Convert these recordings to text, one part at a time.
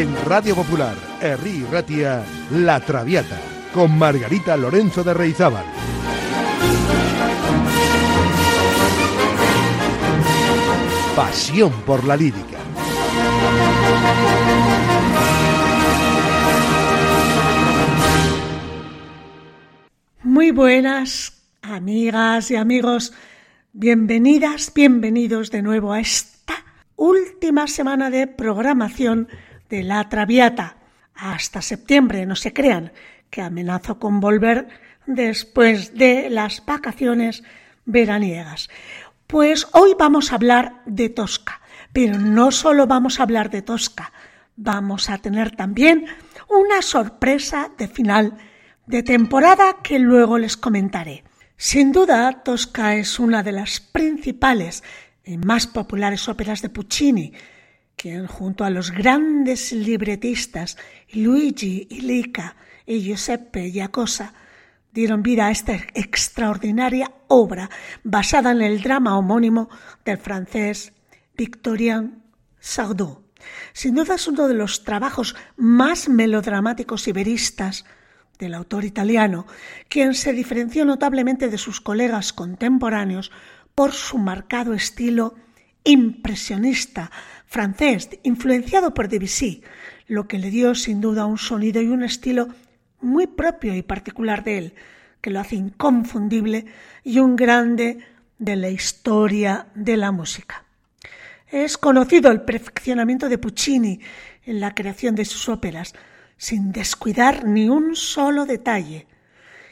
En Radio Popular, Herri Ratia, La Traviata, con Margarita Lorenzo de Reizábal. Pasión por la lírica. Muy buenas, amigas y amigos. Bienvenidas, bienvenidos de nuevo a esta última semana de programación de La Traviata. Hasta septiembre, no se crean, que amenazo con volver después de las vacaciones veraniegas. Pues hoy vamos a hablar de Tosca, pero no solo vamos a hablar de Tosca, vamos a tener también una sorpresa de final de temporada que luego les comentaré. Sin duda, Tosca es una de las principales y más populares óperas de Puccini, quien junto a los grandes libretistas Luigi Illica y Giuseppe Giacosa dieron vida a esta extraordinaria obra basada en el drama homónimo del francés Victorien Sardou. Sin duda es uno de los trabajos más melodramáticos y veristas del autor italiano, quien se diferenció notablemente de sus colegas contemporáneos por su marcado estilo impresionista francés, influenciado por Debussy, lo que le dio sin duda un sonido y un estilo muy propio y particular de él, que lo hace inconfundible y un grande de la historia de la música. Es conocido el perfeccionamiento de Puccini en la creación de sus óperas, sin descuidar ni un solo detalle.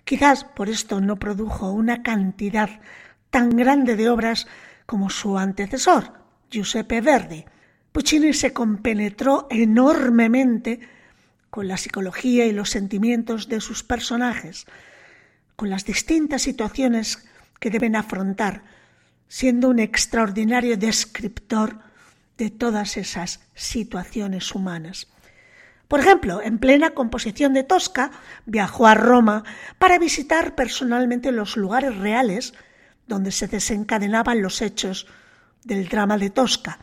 Quizás por esto no produjo una cantidad tan grande de obras como su antecesor, Giuseppe Verdi. Puccini se compenetró enormemente con la psicología y los sentimientos de sus personajes, con las distintas situaciones que deben afrontar, siendo un extraordinario descriptor de todas esas situaciones humanas. Por ejemplo, en plena composición de Tosca, viajó a Roma para visitar personalmente los lugares reales donde se desencadenaban los hechos del drama de Tosca,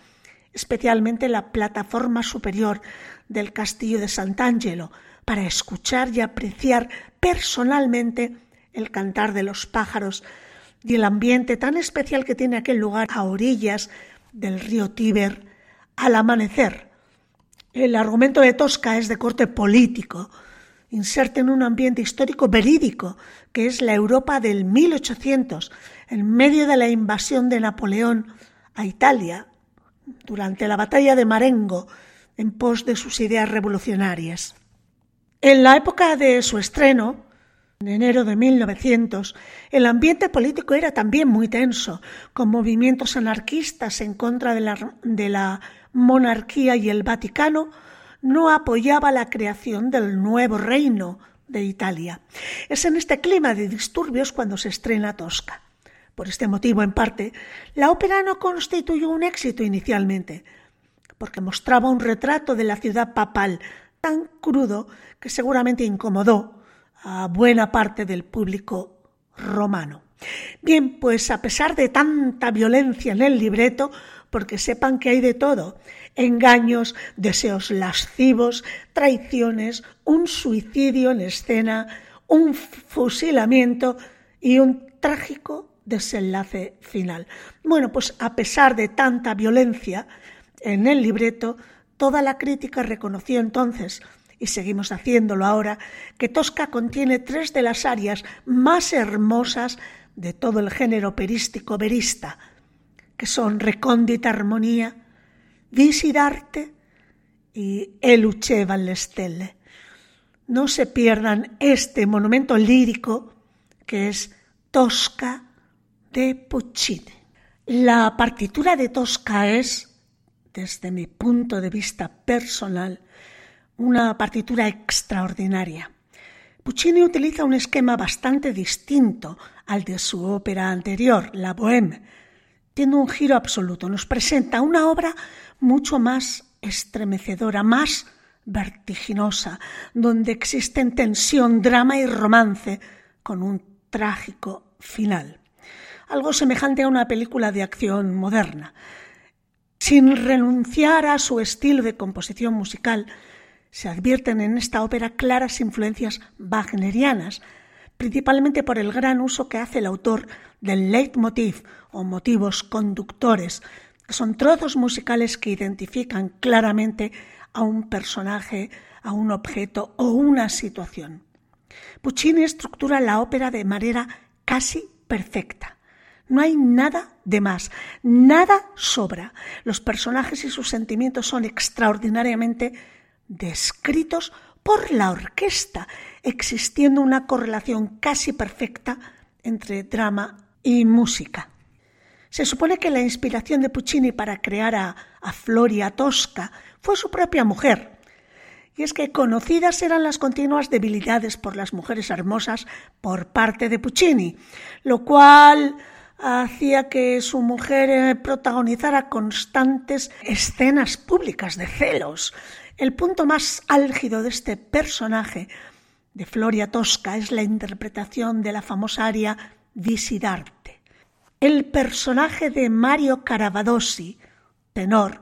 especialmente la plataforma superior del castillo de Sant'Angelo, para escuchar y apreciar personalmente el cantar de los pájaros y el ambiente tan especial que tiene aquel lugar a orillas del río Tíber al amanecer. El argumento de Tosca es de corte político, inserta en un ambiente histórico verídico, que es la Europa del 1800, en medio de la invasión de Napoleón a Italia, durante la batalla de Marengo, en pos de sus ideas revolucionarias. En la época de su estreno, en enero de 1900, el ambiente político era también muy tenso, con movimientos anarquistas en contra de la, de la monarquía y el Vaticano no apoyaba la creación del nuevo reino de Italia. Es en este clima de disturbios cuando se estrena Tosca. Por este motivo, en parte, la ópera no constituyó un éxito inicialmente, porque mostraba un retrato de la ciudad papal tan crudo que seguramente incomodó a buena parte del público romano. Bien, pues a pesar de tanta violencia en el libreto, porque sepan que hay de todo, engaños, deseos lascivos, traiciones, un suicidio en escena, un fusilamiento y un trágico desenlace final. Bueno, pues a pesar de tanta violencia en el libreto, toda la crítica reconoció entonces, y seguimos haciéndolo ahora, que Tosca contiene tres de las áreas más hermosas de todo el género operístico verista, que son Recóndita Armonía, Visidarte y Eluce alle stelle. No se pierdan este monumento lírico que es Tosca de Puccini. La partitura de Tosca es, desde mi punto de vista personal, una partitura extraordinaria. Puccini utiliza un esquema bastante distinto al de su ópera anterior, La Bohème. Tiene un giro absoluto, nos presenta una obra mucho más estremecedora, más vertiginosa, donde existen tensión, drama y romance, con un trágico final algo semejante a una película de acción moderna. Sin renunciar a su estilo de composición musical, Se advierten en esta ópera claras influencias wagnerianas, principalmente por el gran uso que hace el autor del leitmotiv o motivos conductores, que son trozos musicales que identifican claramente a un personaje, a un objeto o una situación. Puccini estructura la ópera de manera casi perfecta. No hay nada de más, nada sobra. Los personajes y sus sentimientos son extraordinariamente descritos por la orquesta, existiendo una correlación casi perfecta entre drama y música. Se supone que la inspiración de Puccini para crear a, a Floria Tosca fue su propia mujer. Y es que conocidas eran las continuas debilidades por las mujeres hermosas por parte de Puccini, lo cual hacía que su mujer eh, protagonizara constantes escenas públicas de celos. El punto más álgido de este personaje de Floria Tosca es la interpretación de la famosa aria Visidarte. El personaje de Mario Caravadossi, tenor,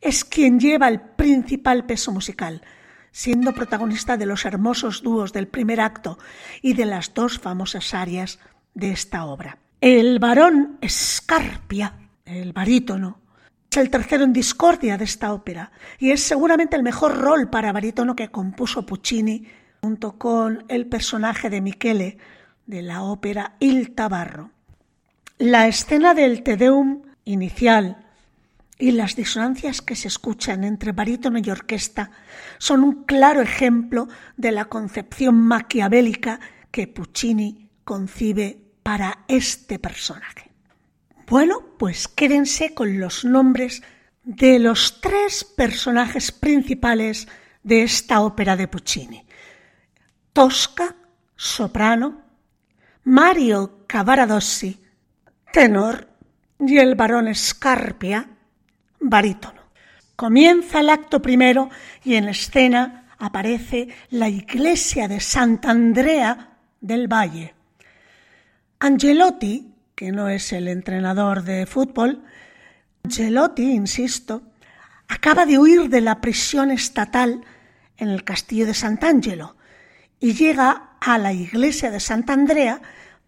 es quien lleva el principal peso musical, siendo protagonista de los hermosos dúos del primer acto y de las dos famosas arias de esta obra. El varón Scarpia, el barítono, es el tercero en discordia de esta ópera y es seguramente el mejor rol para barítono que compuso Puccini junto con el personaje de Michele de la ópera Il Tabarro. La escena del Te Deum inicial y las disonancias que se escuchan entre barítono y orquesta son un claro ejemplo de la concepción maquiavélica que Puccini concibe para este personaje. Bueno, pues quédense con los nombres de los tres personajes principales de esta ópera de Puccini. Tosca, soprano, Mario Cavaradossi, tenor, y el barón Scarpia, barítono. Comienza el acto primero y en escena aparece la iglesia de Sant'Andrea del Valle, Angelotti, que no es el entrenador de fútbol, Angelotti, insisto, acaba de huir de la prisión estatal en el castillo de Sant'Angelo y llega a la iglesia de Sant'Andrea,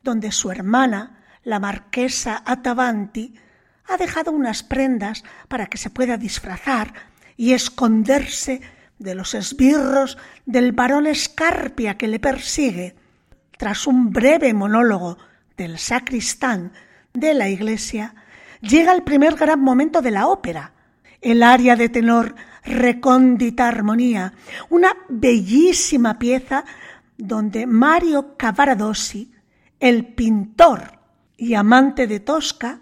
donde su hermana, la marquesa Atavanti, ha dejado unas prendas para que se pueda disfrazar y esconderse de los esbirros del varón Escarpia que le persigue. Tras un breve monólogo del sacristán de la iglesia, llega el primer gran momento de la ópera, el aria de tenor Recóndita Armonía, una bellísima pieza donde Mario Cavaradossi, el pintor y amante de Tosca,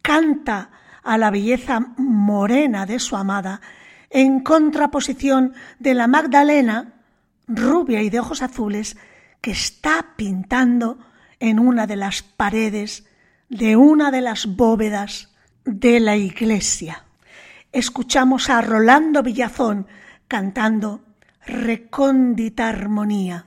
canta a la belleza morena de su amada en contraposición de la Magdalena, rubia y de ojos azules, que está pintando en una de las paredes de una de las bóvedas de la iglesia. Escuchamos a Rolando Villazón cantando Recóndita Armonía.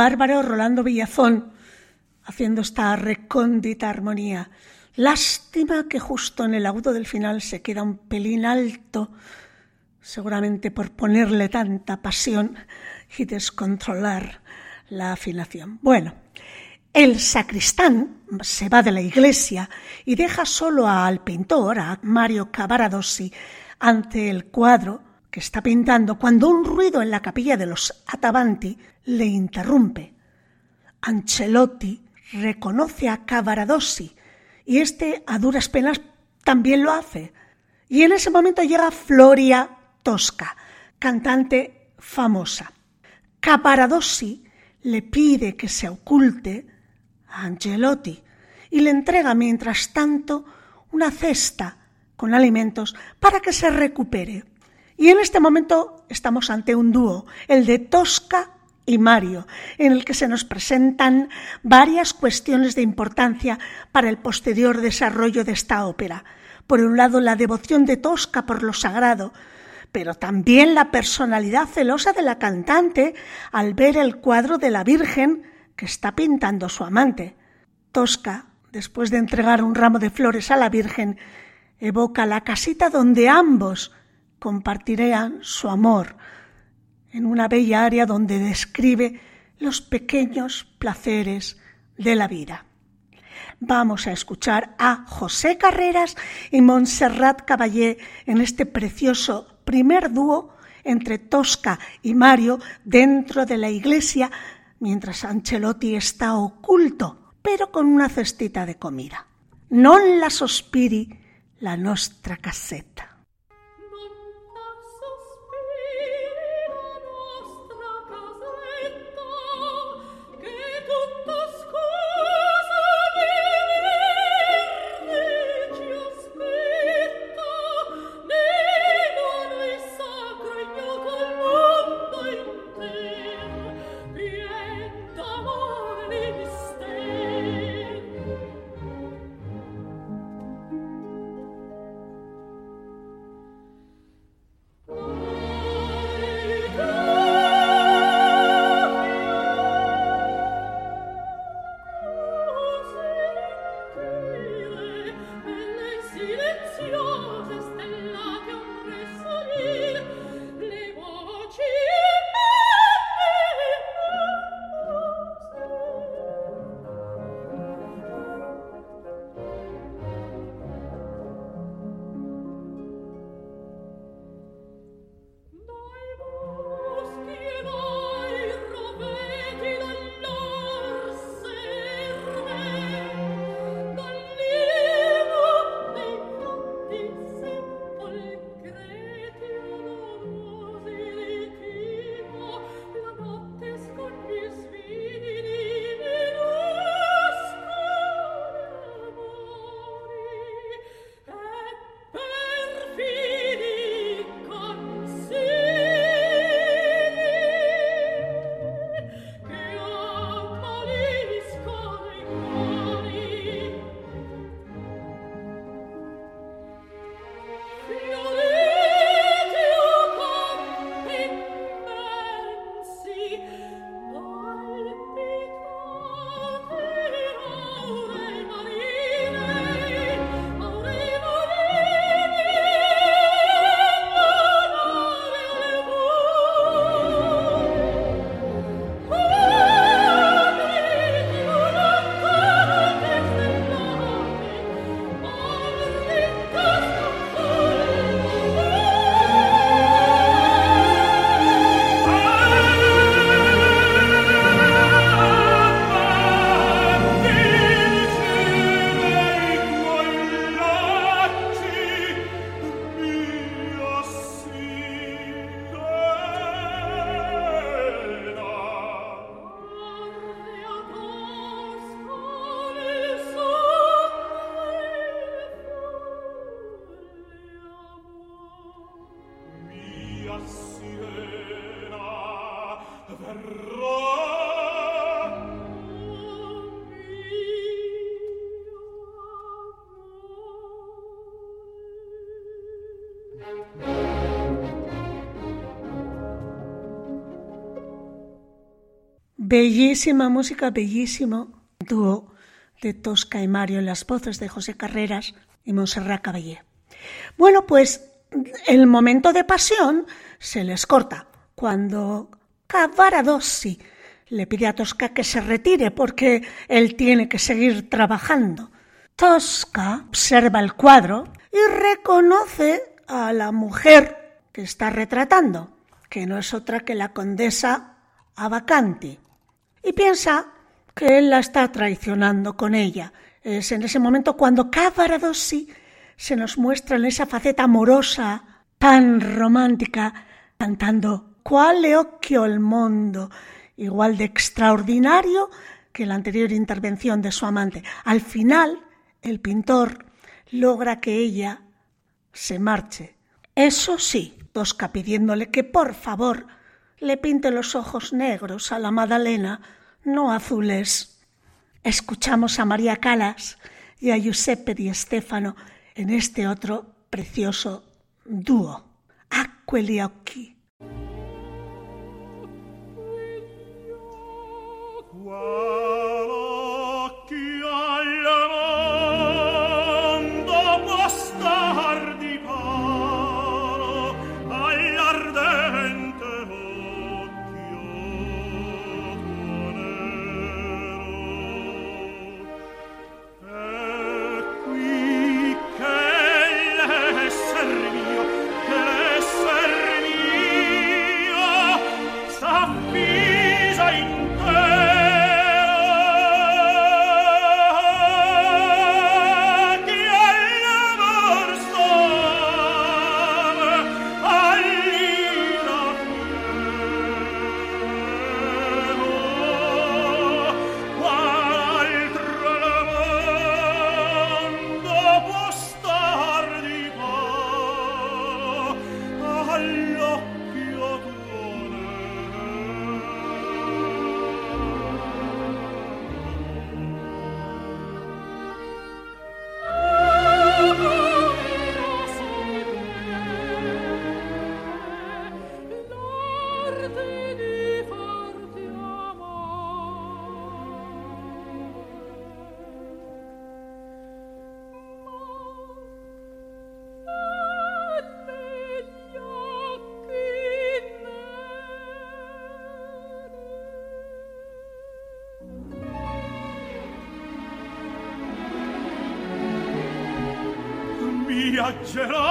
bárbaro Rolando Villazón haciendo esta recóndita armonía. Lástima que justo en el agudo del final se queda un pelín alto, seguramente por ponerle tanta pasión y descontrolar la afinación. Bueno, el sacristán se va de la iglesia y deja solo al pintor, a Mario Cavaradossi, ante el cuadro que está pintando cuando un ruido en la capilla de los Atavanti le interrumpe. Ancelotti reconoce a Cavaradossi y este a duras penas también lo hace. Y en ese momento llega Floria Tosca, cantante famosa. Cavaradossi le pide que se oculte a Angelotti y le entrega mientras tanto una cesta con alimentos para que se recupere. Y en este momento estamos ante un dúo, el de Tosca y Mario, en el que se nos presentan varias cuestiones de importancia para el posterior desarrollo de esta ópera. Por un lado, la devoción de Tosca por lo sagrado, pero también la personalidad celosa de la cantante al ver el cuadro de la Virgen que está pintando su amante. Tosca, después de entregar un ramo de flores a la Virgen, evoca la casita donde ambos compartirían su amor, en una bella área donde describe los pequeños placeres de la vida. Vamos a escuchar a José Carreras y Montserrat Caballé en este precioso primer dúo entre Tosca y Mario dentro de la iglesia mientras Ancelotti está oculto, pero con una cestita de comida. Non la sospiri la nostra caseta. Bellísima música, bellísimo dúo de Tosca y Mario en las voces de José Carreras y Montserrat Caballé. Bueno, pues el momento de pasión se les corta cuando Cavaradossi le pide a Tosca que se retire porque él tiene que seguir trabajando. Tosca observa el cuadro y reconoce a la mujer que está retratando, que no es otra que la condesa Abacanti y piensa que él la está traicionando con ella. Es en ese momento cuando Cavaradossi se nos muestra en esa faceta amorosa, tan romántica, cantando Quale occhio al mondo, igual de extraordinario que la anterior intervención de su amante. Al final, el pintor logra que ella se marche. Eso sí, Tosca pidiéndole que por favor le pinte los ojos negros a la Madalena, no azules. Escuchamos a María Calas y a Giuseppe Di Stefano en este otro precioso dúo, Aqueli ce l'ho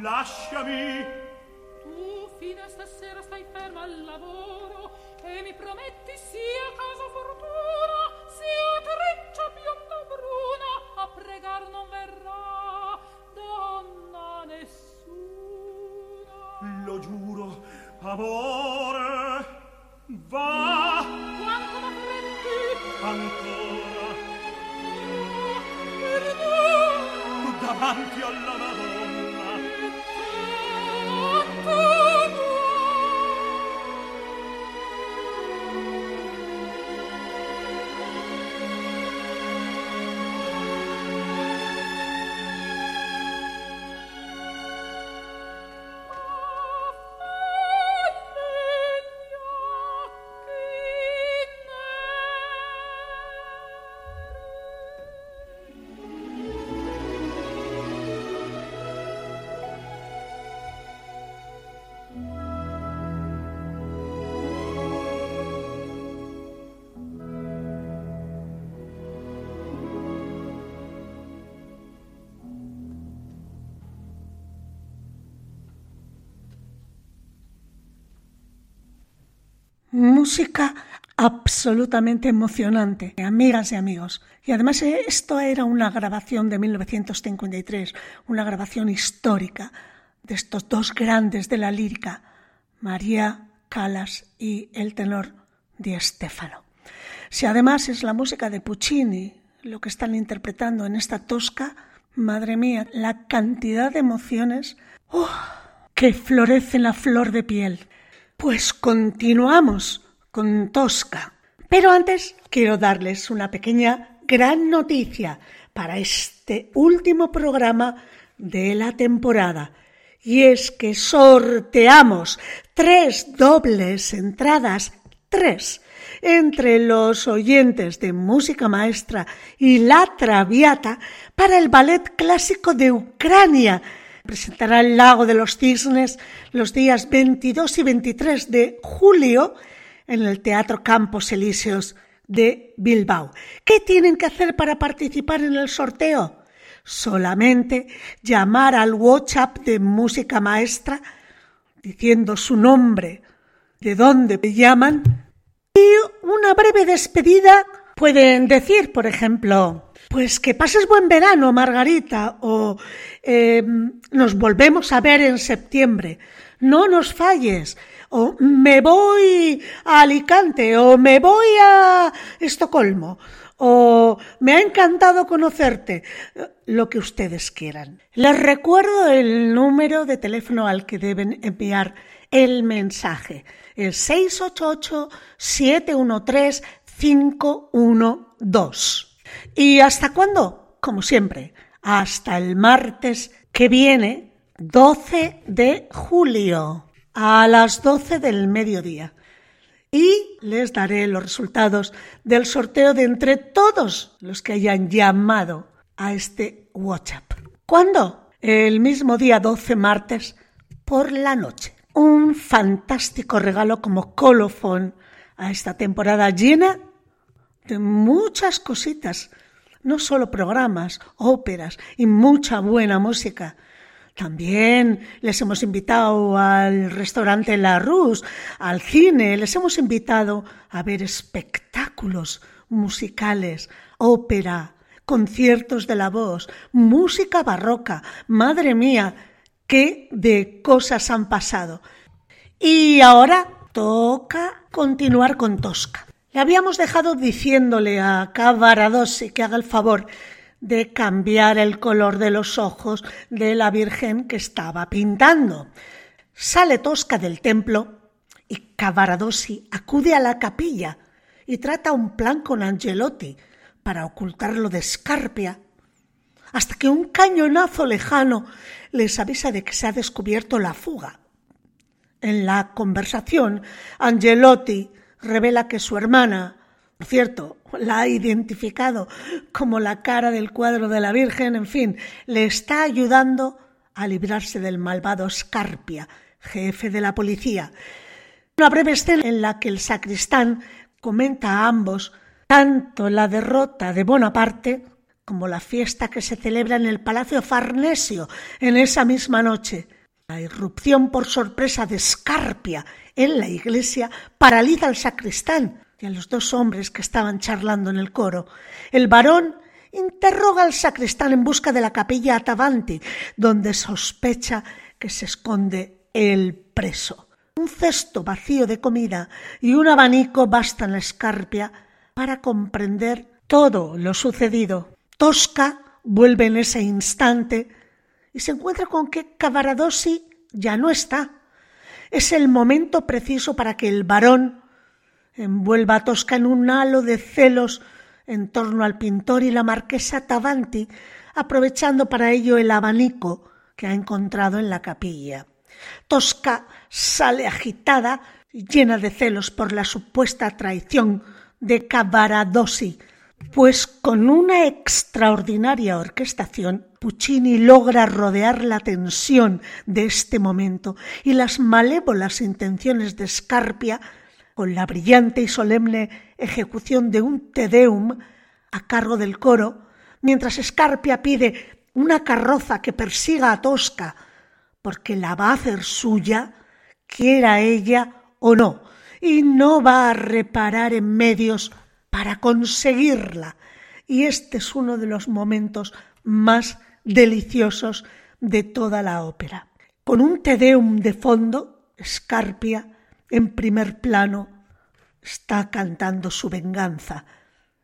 lasciami. Tu fino stasera stai ferma al lavoro e mi prometti sia casa fortuna, sia treccia bionda bruna, a pregar non verrà donna nessuna. Lo giuro, amore, va Quanto m'affretti, ancora perdono, davanti alla Madonna. Música absolutamente emocionante, amigas y amigos. Y además eh, esto era una grabación de 1953, una grabación histórica de estos dos grandes de la lírica, María Callas y el tenor Di Stefano. Si además es la música de Puccini lo que están interpretando en esta tosca, madre mía, la cantidad de emociones ¡oh! que florecen a flor de piel. Pues continuamos con Tosca. Pero antes quiero darles una pequeña gran noticia para este último programa de la temporada. Y es que sorteamos tres dobles entradas, tres, entre los oyentes de música maestra y la Traviata para el ballet clásico de Ucrania presentará el Lago de los Cisnes los días 22 y 23 de julio en el Teatro Campos Elíseos de Bilbao. ¿Qué tienen que hacer para participar en el sorteo? Solamente llamar al WhatsApp de música maestra diciendo su nombre, de dónde me llaman y una breve despedida. Pueden decir, por ejemplo, pues que pases buen verano, Margarita, o eh, nos volvemos a ver en septiembre. No nos falles, o me voy a Alicante, o me voy a Estocolmo, o me ha encantado conocerte, lo que ustedes quieran. Les recuerdo el número de teléfono al que deben enviar el mensaje, el 688-713-512. ¿Y hasta cuándo? Como siempre, hasta el martes que viene, 12 de julio, a las 12 del mediodía. Y les daré los resultados del sorteo de entre todos los que hayan llamado a este WhatsApp. ¿Cuándo? El mismo día 12 martes por la noche. Un fantástico regalo como colofón a esta temporada llena de muchas cositas, no solo programas, óperas y mucha buena música. También les hemos invitado al restaurante La Rus, al cine, les hemos invitado a ver espectáculos musicales, ópera, conciertos de la voz, música barroca. Madre mía, qué de cosas han pasado. Y ahora toca continuar con Tosca. Le habíamos dejado diciéndole a Cavaradossi que haga el favor de cambiar el color de los ojos de la Virgen que estaba pintando. Sale Tosca del templo y Cavaradossi acude a la capilla y trata un plan con Angelotti para ocultarlo de Scarpia, hasta que un cañonazo lejano les avisa de que se ha descubierto la fuga. En la conversación, Angelotti revela que su hermana, cierto, la ha identificado como la cara del cuadro de la Virgen, en fin, le está ayudando a librarse del malvado Scarpia, jefe de la policía. Una breve escena en la que el sacristán comenta a ambos tanto la derrota de Bonaparte como la fiesta que se celebra en el Palacio Farnesio en esa misma noche. La irrupción por sorpresa de Scarpia en la iglesia paraliza al sacristán y a los dos hombres que estaban charlando en el coro. El varón interroga al sacristán en busca de la capilla Atavanti, donde sospecha que se esconde el preso. Un cesto vacío de comida y un abanico bastan a Escarpia para comprender todo lo sucedido. Tosca vuelve en ese instante y se encuentra con que Cavaradossi ya no está. Es el momento preciso para que el varón envuelva a Tosca en un halo de celos en torno al pintor y la marquesa Tavanti, aprovechando para ello el abanico que ha encontrado en la capilla. Tosca sale agitada y llena de celos por la supuesta traición de Cavaradossi, pues con una extraordinaria orquestación Puccini logra rodear la tensión de este momento y las malévolas intenciones de Scarpia con la brillante y solemne ejecución de un Te Deum a cargo del coro, mientras Scarpia pide una carroza que persiga a Tosca, porque la va a hacer suya, quiera ella o no, y no va a reparar en medios para conseguirla. Y este es uno de los momentos más deliciosos de toda la ópera. Con un Te Deum de fondo, Scarpia, en primer plano, está cantando su venganza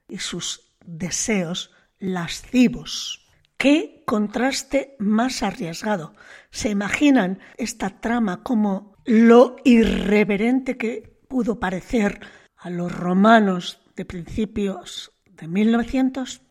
y sus deseos lascivos. ¡Qué contraste más arriesgado! ¿Se imaginan esta trama como lo irreverente que pudo parecer a los romanos de principios de 1900?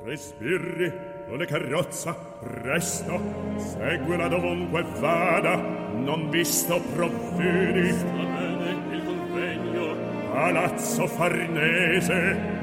Tre sbirri, una carrozza, presto, seguila dovunque vada, non visto provvedi. Sta bene il convegno, Palazzo Farnese.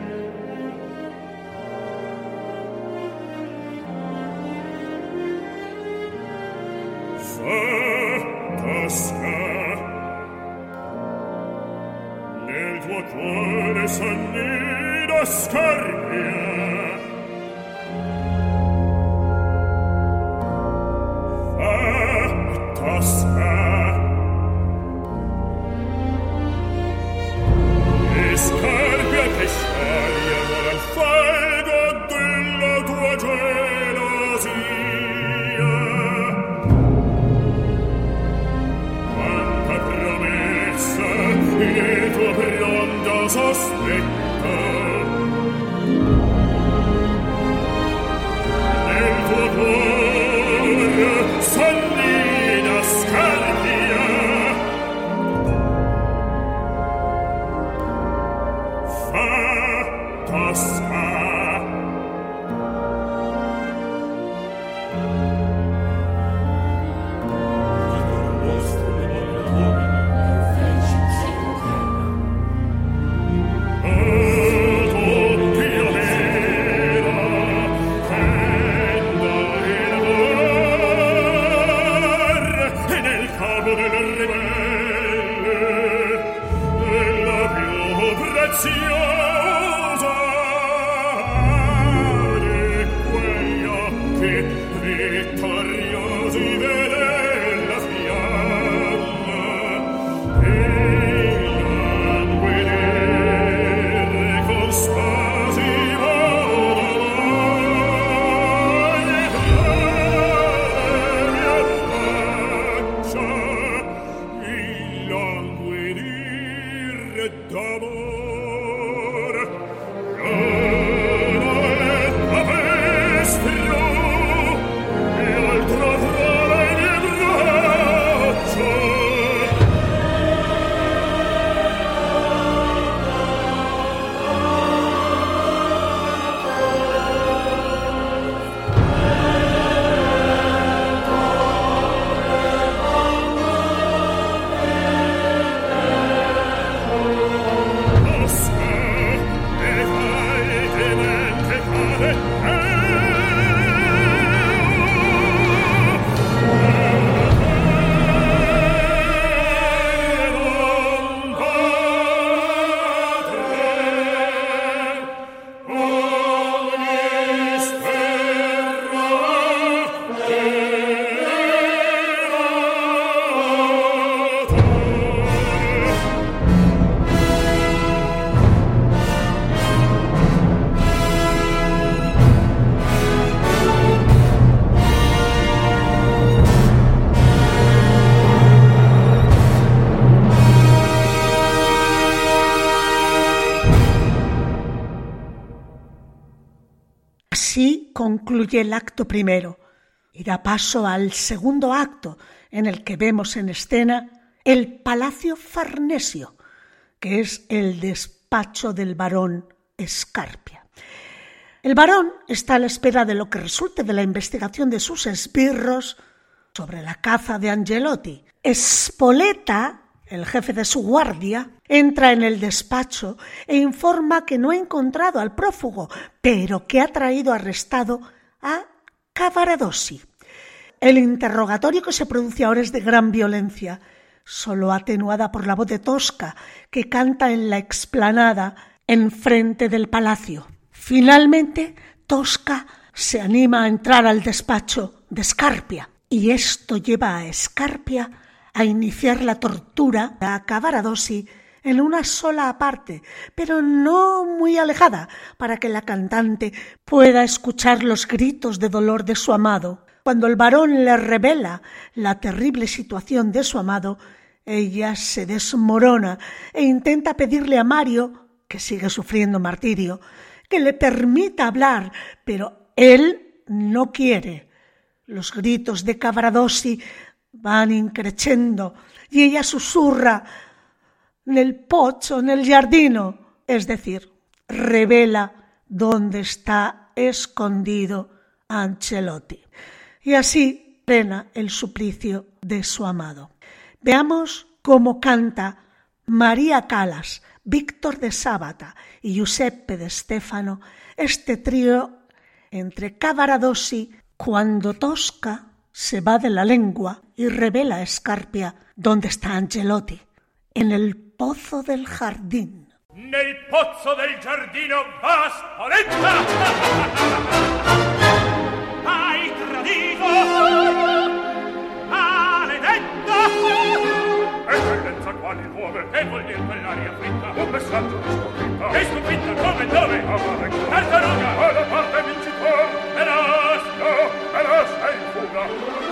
Así concluye el acto primero y da paso al segundo acto en el que vemos en escena el Palacio Farnesio, que es el despacho del barón Escarpia. El varón está a la espera de lo que resulte de la investigación de sus esbirros sobre la caza de Angelotti. Spoleta, el jefe de su guardia, entra en el despacho e informa que no ha encontrado al prófugo, pero que ha traído arrestado a Cavaradossi. El interrogatorio que se produce ahora es de gran violencia, solo atenuada por la voz de Tosca, que canta en la explanada enfrente del palacio. Finalmente, Tosca se anima a entrar al despacho de Scarpia, y esto lleva a Scarpia a iniciar la tortura a Cavaradossi en una sola parte, pero no muy alejada, para que la cantante pueda escuchar los gritos de dolor de su amado. Cuando el varón le revela la terrible situación de su amado, ella se desmorona e intenta pedirle a Mario, que sigue sufriendo martirio, que le permita hablar, pero él no quiere. Los gritos de Cavaradossi van increciendo y ella susurra nel pozzo, nel giardino, es decir, revela dónde está escondido Ancelotti. Y así plena el suplicio de su amado. Veamos cómo canta María Calas, Víctor de Sábata y Giuseppe de Stefano este trío entre Cavaradossi cuando Tosca se va de la lengua y revela a Escarpia dónde está Angelotti, en el pozo del jardín. Nel pozzo del giardino va Spoletta! Hai tradito! Maledetta! Eccellenza quali nuove Che vuol dir quell'aria fritta? Un messaggio di sconfitta Che sconfitta come e dove? A Marengo Tartaruga! Alla parte vincitor Veloz! No, Good luck.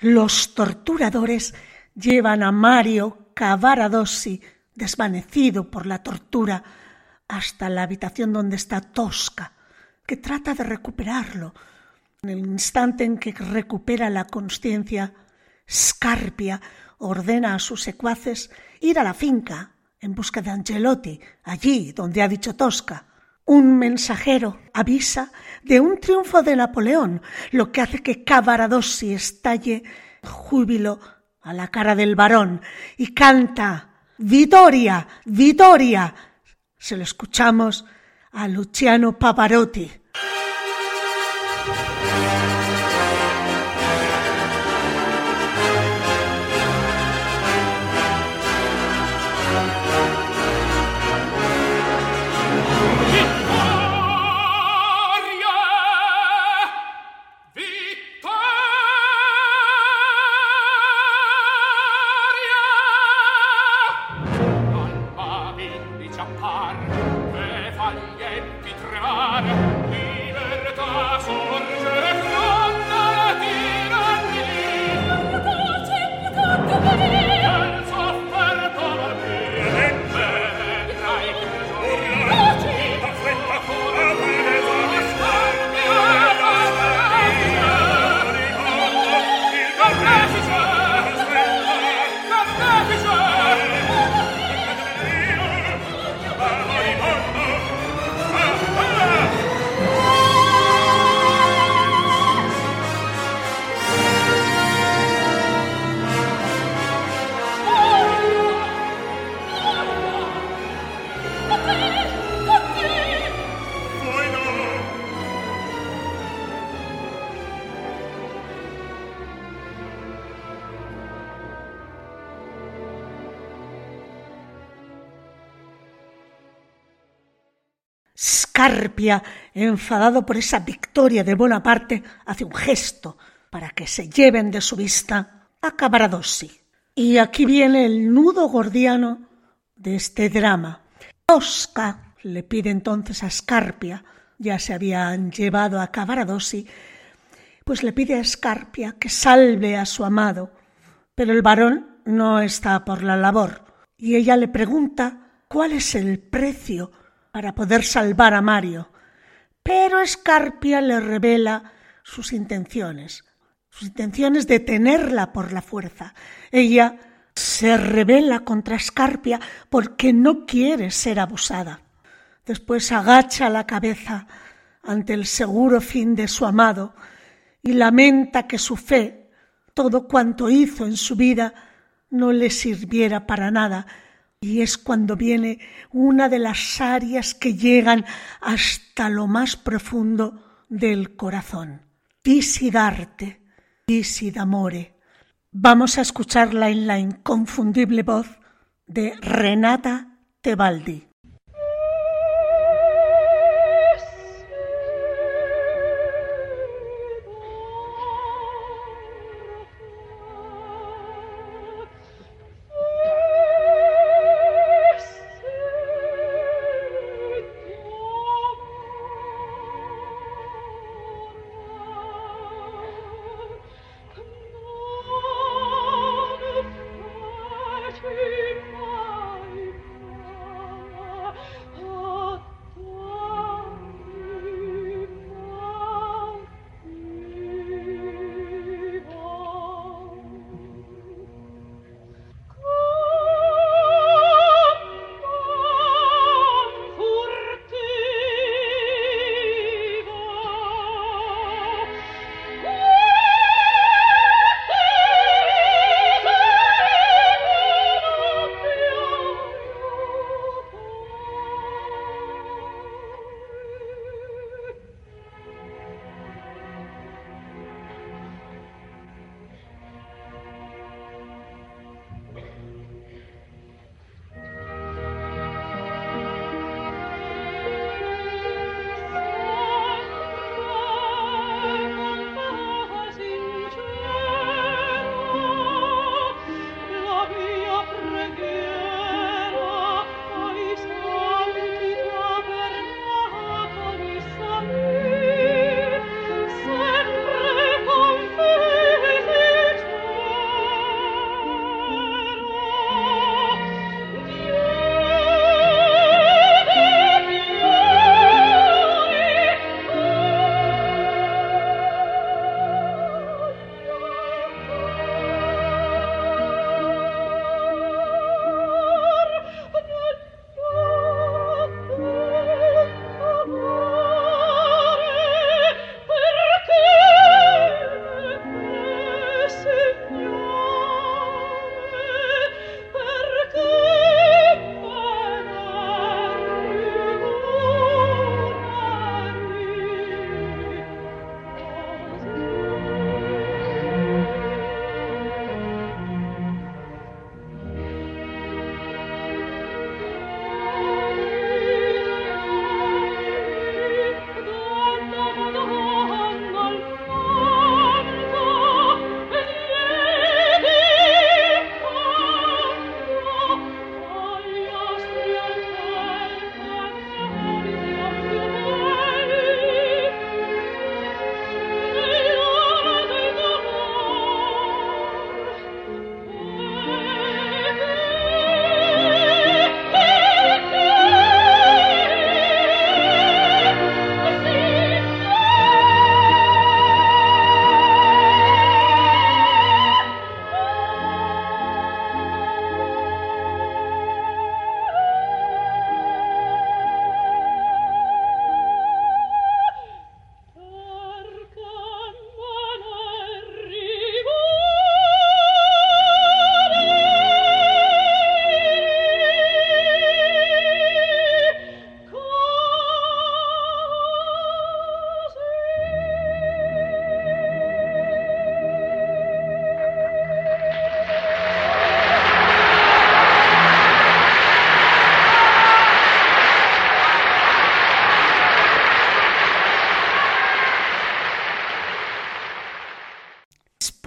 Los torturadores llevan a Mario Cavaradossi, desvanecido por la tortura, hasta la habitación donde está Tosca, que trata de recuperarlo. En el instante en que recupera la conciencia, Scarpia ordena a sus secuaces ir a la finca en busca de Angelotti, allí donde ha dicho Tosca. Un mensajero avisa de un triunfo de Napoleón, lo que hace que Cavaradossi estalle júbilo a la cara del varón y canta Vitoria, Vitoria. Se lo escuchamos a Luciano Pavarotti. Escarpia, enfadado por esa victoria de Bonaparte, hace un gesto para que se lleven de su vista a Cavaradossi. Y aquí viene el nudo gordiano de este drama. Oscar le pide entonces a Escarpia, ya se habían llevado a Cavaradossi, pues le pide a Escarpia que salve a su amado, pero el varón no está por la labor, y ella le pregunta cuál es el precio para poder salvar a Mario. Pero Escarpia le revela sus intenciones, sus intenciones de tenerla por la fuerza. Ella se revela contra Escarpia porque no quiere ser abusada. Después agacha la cabeza ante el seguro fin de su amado y lamenta que su fe, todo cuanto hizo en su vida, no le sirviera para nada. Y es cuando viene una de las áreas que llegan hasta lo más profundo del corazón. Disidarte, disidamore. Vamos a escucharla en la inconfundible voz de Renata Tebaldi.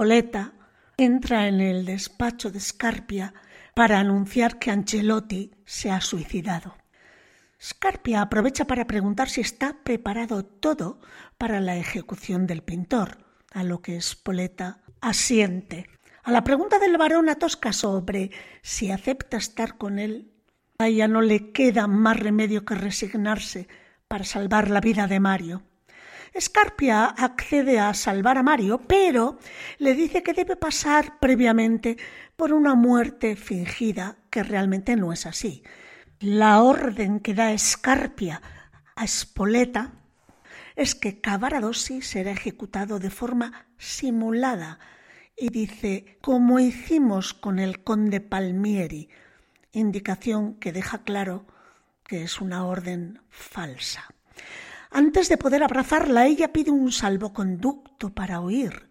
Spoleta entra en el despacho de Scarpia para anunciar que Ancelotti se ha suicidado. Scarpia aprovecha para preguntar si está preparado todo para la ejecución del pintor, a lo que Spoleta asiente. A la pregunta del varón a Tosca sobre si acepta estar con él, a ella no le queda más remedio que resignarse para salvar la vida de Mario. Scarpia accede a salvar a Mario, pero le dice que debe pasar previamente por una muerte fingida que realmente no es así. La orden que da Scarpia a Spoleta es que Cavaradossi será ejecutado de forma simulada y dice, como hicimos con el conde Palmieri, indicación que deja claro que es una orden falsa. Antes de poder abrazarla, ella pide un salvoconducto para huir,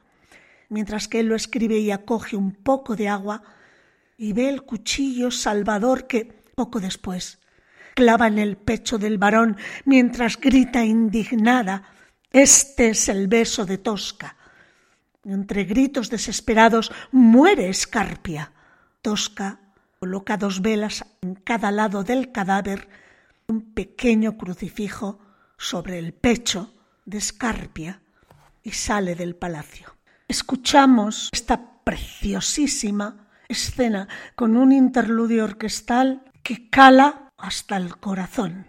mientras que él lo escribe y acoge un poco de agua y ve el cuchillo salvador que, poco después, clava en el pecho del varón mientras grita indignada Este es el beso de Tosca. Entre gritos desesperados muere Escarpia. Tosca coloca dos velas en cada lado del cadáver, un pequeño crucifijo sobre el pecho de Escarpia y sale del palacio. Escuchamos esta preciosísima escena con un interludio orquestal que cala hasta el corazón.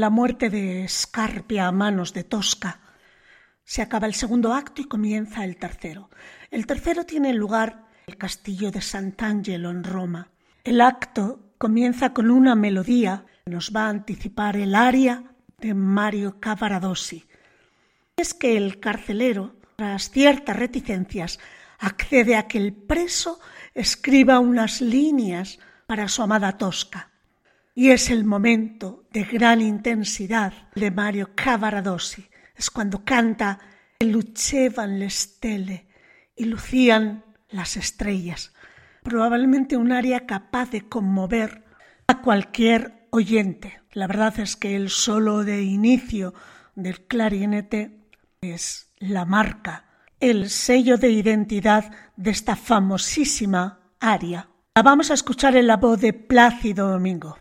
La muerte de Scarpia a manos de Tosca, se acaba el segundo acto y comienza el tercero. El tercero tiene lugar en el castillo de Sant'Angelo en Roma. El acto comienza con una melodía que nos va a anticipar el aria de Mario Cavaradossi. Es que el carcelero, tras ciertas reticencias, accede a que el preso escriba unas líneas para su amada Tosca y es el momento de gran intensidad de Mario Cavaradossi. Es cuando canta Lucevan le stelle y lucían las estrellas. Probablemente un aria capaz de conmover a cualquier oyente. La verdad es que el solo de inicio del clarinete es la marca, el sello de identidad de esta famosísima aria. La vamos a escuchar en la voz de Plácido Domingo.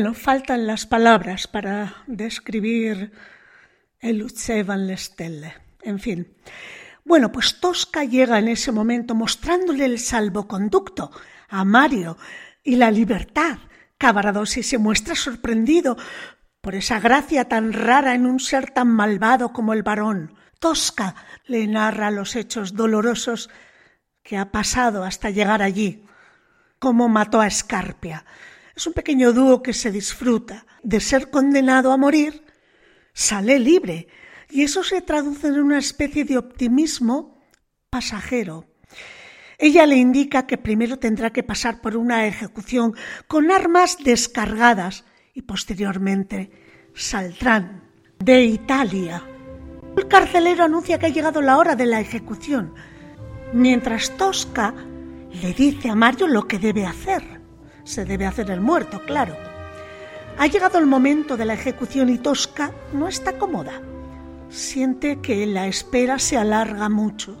Bueno, faltan las palabras para describir el Van Lestelle. En fin. Bueno, pues Tosca llega en ese momento mostrándole el salvoconducto a Mario y la libertad. Cavaradossi se muestra sorprendido por esa gracia tan rara en un ser tan malvado como el varón. Tosca le narra los hechos dolorosos que ha pasado hasta llegar allí, cómo mató a Escarpia, es un pequeño dúo que se disfruta. De ser condenado a morir, sale libre. Y eso se traduce en una especie de optimismo pasajero. Ella le indica que primero tendrá que pasar por una ejecución con armas descargadas y posteriormente saldrán de Italia. El carcelero anuncia que ha llegado la hora de la ejecución, mientras Tosca le dice a Mario lo que debe hacer se debe hacer el muerto, claro. Ha llegado el momento de la ejecución y Tosca no está cómoda. Siente que la espera se alarga mucho.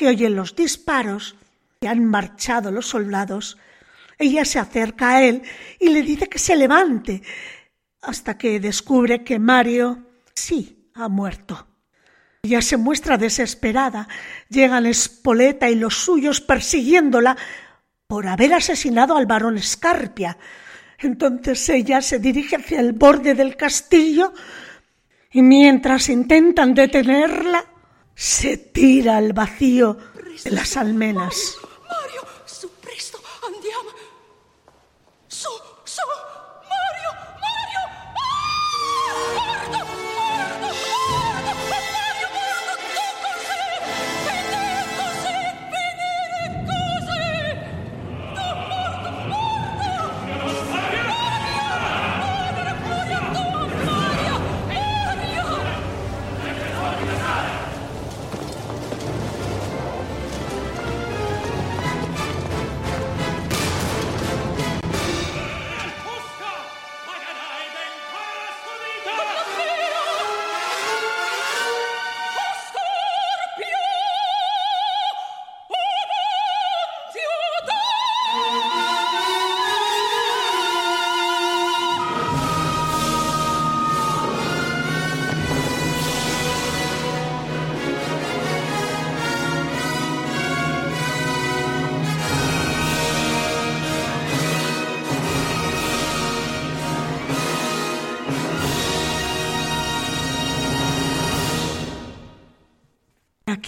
Que oyen los disparos y han marchado los soldados, ella se acerca a él y le dice que se levante, hasta que descubre que Mario sí ha muerto. Ella se muestra desesperada. Llegan Espoleta y los suyos persiguiéndola por haber asesinado al barón Escarpia. Entonces ella se dirige hacia el borde del castillo y mientras intentan detenerla, se tira al vacío de las almenas.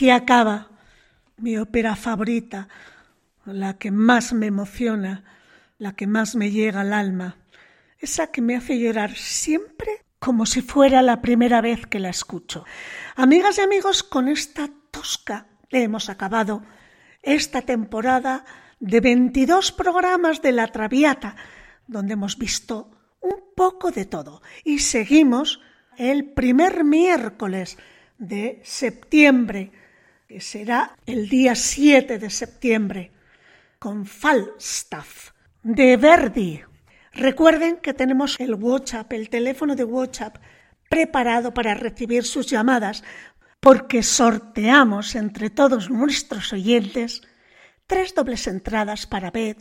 Aquí acaba mi ópera favorita, la que más me emociona, la que más me llega al alma, esa que me hace llorar siempre como si fuera la primera vez que la escucho. Amigas y amigos, con esta tosca le hemos acabado esta temporada de 22 programas de La Traviata, donde hemos visto un poco de todo. Y seguimos el primer miércoles de septiembre, será el día 7 de septiembre, con Falstaff de Verdi. Recuerden que tenemos el WhatsApp, el teléfono de WhatsApp preparado para recibir sus llamadas, porque sorteamos entre todos nuestros oyentes tres dobles entradas para ver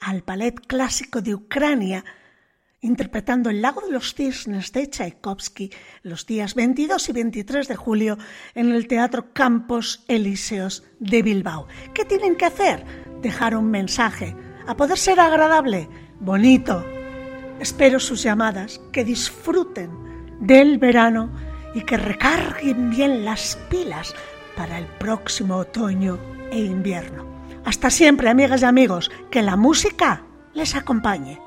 al ballet clásico de Ucrania, interpretando El lago de los cisnes de Tchaikovsky los días 22 y 23 de julio en el Teatro Campos Elíseos de Bilbao. ¿Qué tienen que hacer? Dejar un mensaje. A poder ser agradable, bonito. Espero sus llamadas, que disfruten del verano y que recarguen bien las pilas para el próximo otoño e invierno. Hasta siempre, amigas y amigos, que la música les acompañe.